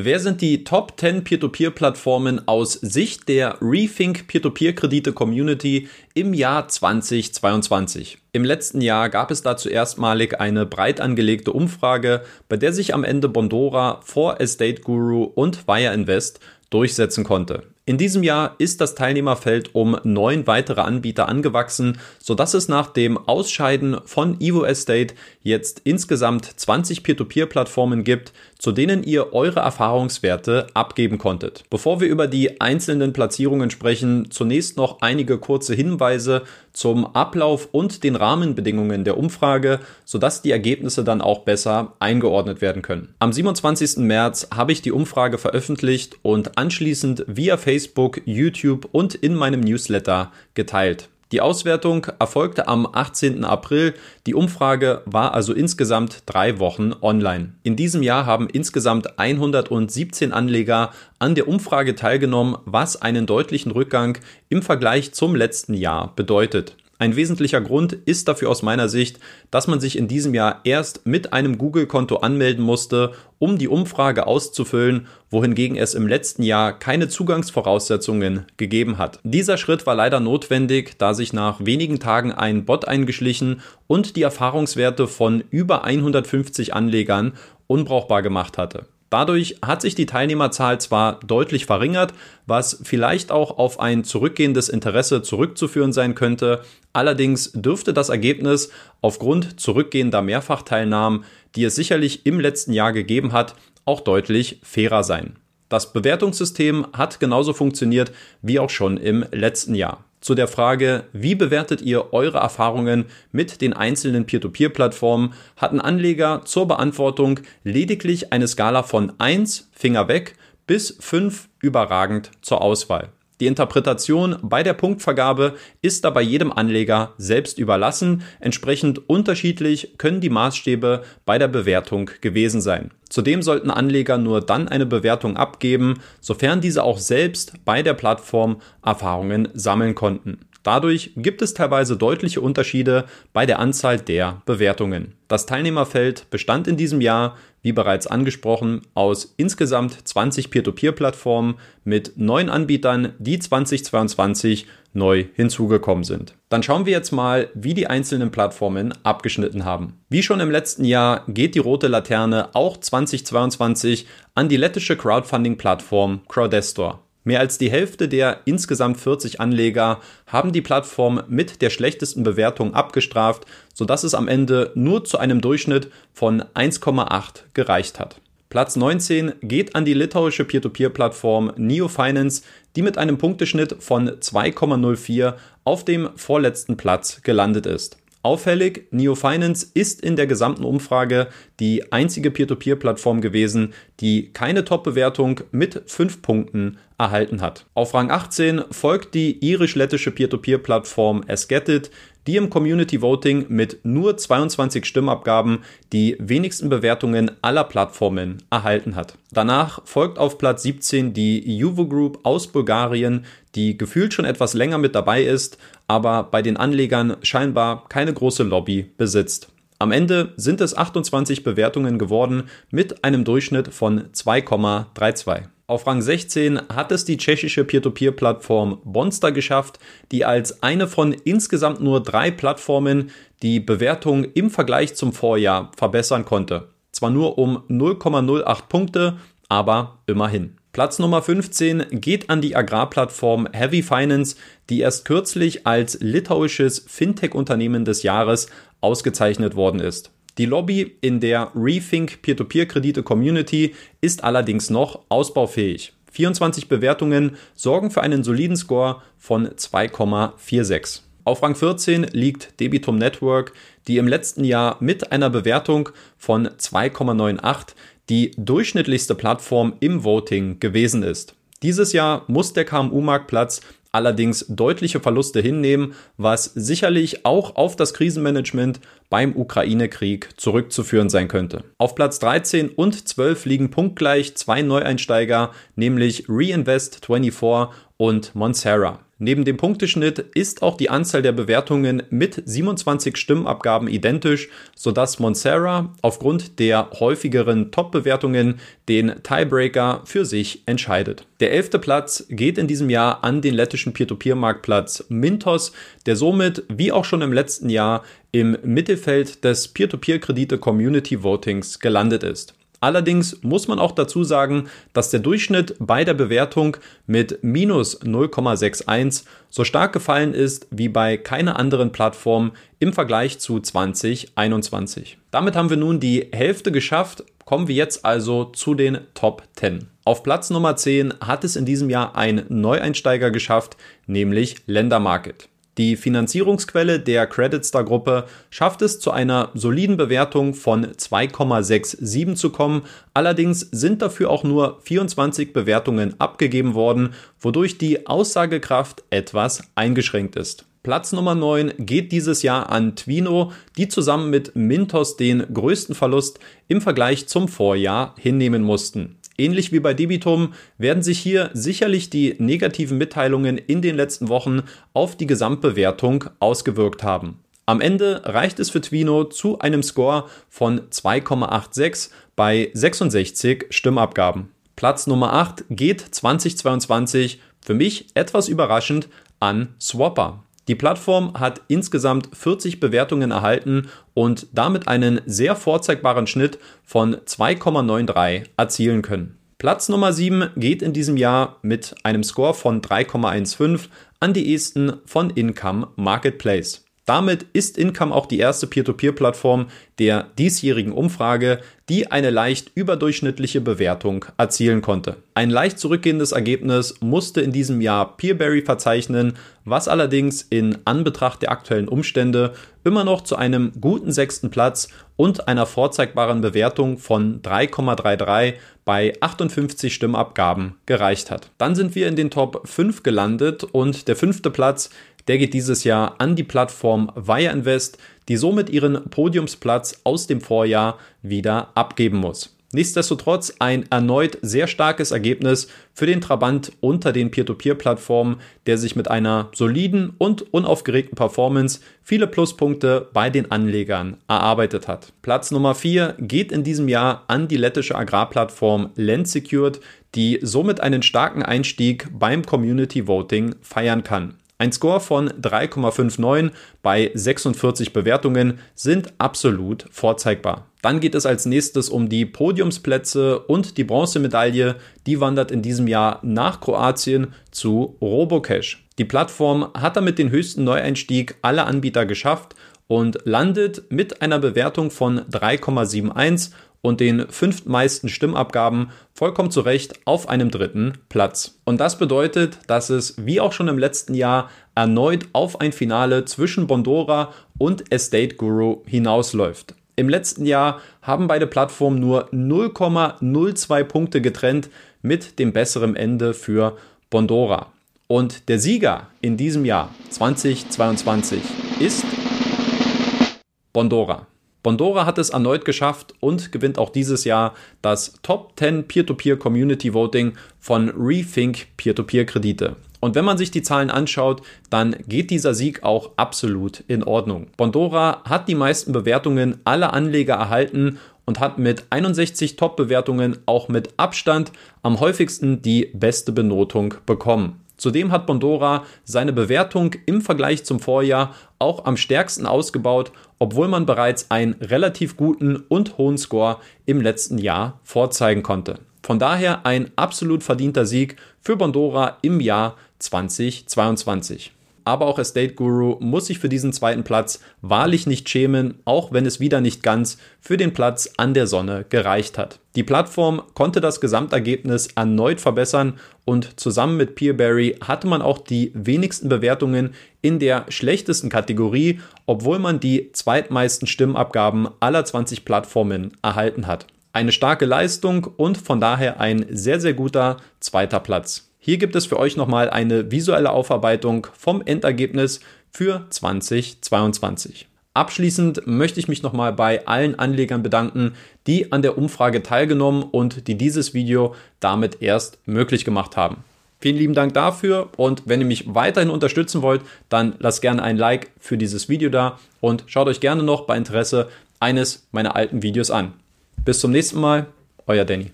Wer sind die Top 10 Peer-to-Peer-Plattformen aus Sicht der Rethink Peer-to-Peer-Kredite-Community im Jahr 2022? Im letzten Jahr gab es dazu erstmalig eine breit angelegte Umfrage, bei der sich am Ende Bondora vor Estate Guru und Wire Invest durchsetzen konnte. In diesem Jahr ist das Teilnehmerfeld um neun weitere Anbieter angewachsen, sodass es nach dem Ausscheiden von Evo Estate jetzt insgesamt 20 Peer-to-Peer-Plattformen gibt, zu denen ihr eure Erfahrungswerte abgeben konntet. Bevor wir über die einzelnen Platzierungen sprechen, zunächst noch einige kurze Hinweise zum Ablauf und den Rahmenbedingungen der Umfrage, sodass die Ergebnisse dann auch besser eingeordnet werden können. Am 27. März habe ich die Umfrage veröffentlicht und anschließend via Facebook YouTube und in meinem Newsletter geteilt. Die Auswertung erfolgte am 18. April. Die Umfrage war also insgesamt drei Wochen online. In diesem Jahr haben insgesamt 117 Anleger an der Umfrage teilgenommen, was einen deutlichen Rückgang im Vergleich zum letzten Jahr bedeutet. Ein wesentlicher Grund ist dafür aus meiner Sicht, dass man sich in diesem Jahr erst mit einem Google-Konto anmelden musste, um die Umfrage auszufüllen, wohingegen es im letzten Jahr keine Zugangsvoraussetzungen gegeben hat. Dieser Schritt war leider notwendig, da sich nach wenigen Tagen ein Bot eingeschlichen und die Erfahrungswerte von über 150 Anlegern unbrauchbar gemacht hatte. Dadurch hat sich die Teilnehmerzahl zwar deutlich verringert, was vielleicht auch auf ein zurückgehendes Interesse zurückzuführen sein könnte, allerdings dürfte das Ergebnis aufgrund zurückgehender Mehrfachteilnahmen, die es sicherlich im letzten Jahr gegeben hat, auch deutlich fairer sein. Das Bewertungssystem hat genauso funktioniert wie auch schon im letzten Jahr zu der Frage, wie bewertet ihr eure Erfahrungen mit den einzelnen Peer-to-Peer-Plattformen, hatten Anleger zur Beantwortung lediglich eine Skala von 1 Finger weg bis 5 überragend zur Auswahl. Die Interpretation bei der Punktvergabe ist dabei jedem Anleger selbst überlassen. Entsprechend unterschiedlich können die Maßstäbe bei der Bewertung gewesen sein. Zudem sollten Anleger nur dann eine Bewertung abgeben, sofern diese auch selbst bei der Plattform Erfahrungen sammeln konnten. Dadurch gibt es teilweise deutliche Unterschiede bei der Anzahl der Bewertungen. Das Teilnehmerfeld bestand in diesem Jahr wie bereits angesprochen, aus insgesamt 20 Peer-to-Peer-Plattformen mit neun Anbietern, die 2022 neu hinzugekommen sind. Dann schauen wir jetzt mal, wie die einzelnen Plattformen abgeschnitten haben. Wie schon im letzten Jahr geht die rote Laterne auch 2022 an die lettische Crowdfunding-Plattform Crowdestor. Mehr als die Hälfte der insgesamt 40 Anleger haben die Plattform mit der schlechtesten Bewertung abgestraft, sodass es am Ende nur zu einem Durchschnitt von 1,8 gereicht hat. Platz 19 geht an die litauische Peer-to-Peer-Plattform Neo Finance, die mit einem Punkteschnitt von 2,04 auf dem vorletzten Platz gelandet ist. Auffällig, Neo Finance ist in der gesamten Umfrage die einzige Peer-to-Peer-Plattform gewesen, die keine Top-Bewertung mit 5 Punkten erhalten hat. Auf Rang 18 folgt die irisch-lettische Peer-to-Peer-Plattform Asgetit, die im Community Voting mit nur 22 Stimmabgaben die wenigsten Bewertungen aller Plattformen erhalten hat. Danach folgt auf Platz 17 die Juvo Group aus Bulgarien, die gefühlt schon etwas länger mit dabei ist, aber bei den Anlegern scheinbar keine große Lobby besitzt. Am Ende sind es 28 Bewertungen geworden mit einem Durchschnitt von 2,32. Auf Rang 16 hat es die tschechische Peer-to-Peer-Plattform Bonster geschafft, die als eine von insgesamt nur drei Plattformen die Bewertung im Vergleich zum Vorjahr verbessern konnte. Zwar nur um 0,08 Punkte, aber immerhin. Platz Nummer 15 geht an die Agrarplattform Heavy Finance, die erst kürzlich als litauisches Fintech-Unternehmen des Jahres ausgezeichnet worden ist. Die Lobby in der Rethink Peer-to-Peer-Kredite Community ist allerdings noch ausbaufähig. 24 Bewertungen sorgen für einen soliden Score von 2,46. Auf Rang 14 liegt Debitum Network, die im letzten Jahr mit einer Bewertung von 2,98 die durchschnittlichste Plattform im Voting gewesen ist. Dieses Jahr muss der KMU-Marktplatz allerdings deutliche Verluste hinnehmen, was sicherlich auch auf das Krisenmanagement beim Ukraine-Krieg zurückzuführen sein könnte. Auf Platz 13 und 12 liegen punktgleich zwei Neueinsteiger, nämlich Reinvest24 und Monsera. Neben dem Punkteschnitt ist auch die Anzahl der Bewertungen mit 27 Stimmabgaben identisch, sodass Monsera aufgrund der häufigeren Top-Bewertungen den Tiebreaker für sich entscheidet. Der elfte Platz geht in diesem Jahr an den lettischen Peer-to-Peer-Marktplatz Mintos, der somit, wie auch schon im letzten Jahr, im Mittelfeld des Peer-to-Peer-Kredite-Community-Votings gelandet ist. Allerdings muss man auch dazu sagen, dass der Durchschnitt bei der Bewertung mit minus 0,61 so stark gefallen ist wie bei keiner anderen Plattform im Vergleich zu 2021. Damit haben wir nun die Hälfte geschafft, kommen wir jetzt also zu den Top 10. Auf Platz Nummer 10 hat es in diesem Jahr ein Neueinsteiger geschafft, nämlich Ländermarket. Die Finanzierungsquelle der Credit Star Gruppe schafft es zu einer soliden Bewertung von 2,67 zu kommen. Allerdings sind dafür auch nur 24 Bewertungen abgegeben worden, wodurch die Aussagekraft etwas eingeschränkt ist. Platz Nummer 9 geht dieses Jahr an Twino, die zusammen mit Mintos den größten Verlust im Vergleich zum Vorjahr hinnehmen mussten. Ähnlich wie bei Debitum werden sich hier sicherlich die negativen Mitteilungen in den letzten Wochen auf die Gesamtbewertung ausgewirkt haben. Am Ende reicht es für Twino zu einem Score von 2,86 bei 66 Stimmabgaben. Platz Nummer 8 geht 2022 für mich etwas überraschend an Swapper. Die Plattform hat insgesamt 40 Bewertungen erhalten und damit einen sehr vorzeigbaren Schnitt von 2,93 erzielen können. Platz Nummer 7 geht in diesem Jahr mit einem Score von 3,15 an die Esten von Income Marketplace. Damit ist Income auch die erste Peer-to-Peer-Plattform der diesjährigen Umfrage, die eine leicht überdurchschnittliche Bewertung erzielen konnte. Ein leicht zurückgehendes Ergebnis musste in diesem Jahr Peerberry verzeichnen, was allerdings in Anbetracht der aktuellen Umstände immer noch zu einem guten sechsten Platz und einer vorzeigbaren Bewertung von 3,33 bei 58 Stimmabgaben gereicht hat. Dann sind wir in den Top 5 gelandet und der fünfte Platz der geht dieses Jahr an die Plattform Wire Invest, die somit ihren Podiumsplatz aus dem Vorjahr wieder abgeben muss. Nichtsdestotrotz ein erneut sehr starkes Ergebnis für den Trabant unter den Peer-to-Peer-Plattformen, der sich mit einer soliden und unaufgeregten Performance viele Pluspunkte bei den Anlegern erarbeitet hat. Platz Nummer 4 geht in diesem Jahr an die lettische Agrarplattform Land Secured, die somit einen starken Einstieg beim Community Voting feiern kann. Ein Score von 3,59 bei 46 Bewertungen sind absolut vorzeigbar. Dann geht es als nächstes um die Podiumsplätze und die Bronzemedaille. Die wandert in diesem Jahr nach Kroatien zu Robocash. Die Plattform hat damit den höchsten Neueinstieg aller Anbieter geschafft und landet mit einer Bewertung von 3,71 und den fünftmeisten Stimmabgaben vollkommen zu Recht auf einem dritten Platz. Und das bedeutet, dass es wie auch schon im letzten Jahr erneut auf ein Finale zwischen Bondora und Estate Guru hinausläuft. Im letzten Jahr haben beide Plattformen nur 0,02 Punkte getrennt mit dem besseren Ende für Bondora. Und der Sieger in diesem Jahr 2022 ist Bondora. Bondora hat es erneut geschafft und gewinnt auch dieses Jahr das Top 10 Peer-to-Peer Community Voting von Rethink Peer-to-Peer Kredite. Und wenn man sich die Zahlen anschaut, dann geht dieser Sieg auch absolut in Ordnung. Bondora hat die meisten Bewertungen aller Anleger erhalten und hat mit 61 Top-Bewertungen auch mit Abstand am häufigsten die beste Benotung bekommen. Zudem hat Bondora seine Bewertung im Vergleich zum Vorjahr auch am stärksten ausgebaut, obwohl man bereits einen relativ guten und hohen Score im letzten Jahr vorzeigen konnte. Von daher ein absolut verdienter Sieg für Bondora im Jahr 2022 aber auch Estate Guru muss sich für diesen zweiten Platz wahrlich nicht schämen, auch wenn es wieder nicht ganz für den Platz an der Sonne gereicht hat. Die Plattform konnte das Gesamtergebnis erneut verbessern und zusammen mit Peerberry hatte man auch die wenigsten Bewertungen in der schlechtesten Kategorie, obwohl man die zweitmeisten Stimmabgaben aller 20 Plattformen erhalten hat. Eine starke Leistung und von daher ein sehr, sehr guter zweiter Platz. Hier gibt es für euch nochmal eine visuelle Aufarbeitung vom Endergebnis für 2022. Abschließend möchte ich mich nochmal bei allen Anlegern bedanken, die an der Umfrage teilgenommen und die dieses Video damit erst möglich gemacht haben. Vielen lieben Dank dafür und wenn ihr mich weiterhin unterstützen wollt, dann lasst gerne ein Like für dieses Video da und schaut euch gerne noch bei Interesse eines meiner alten Videos an. Bis zum nächsten Mal, euer Danny.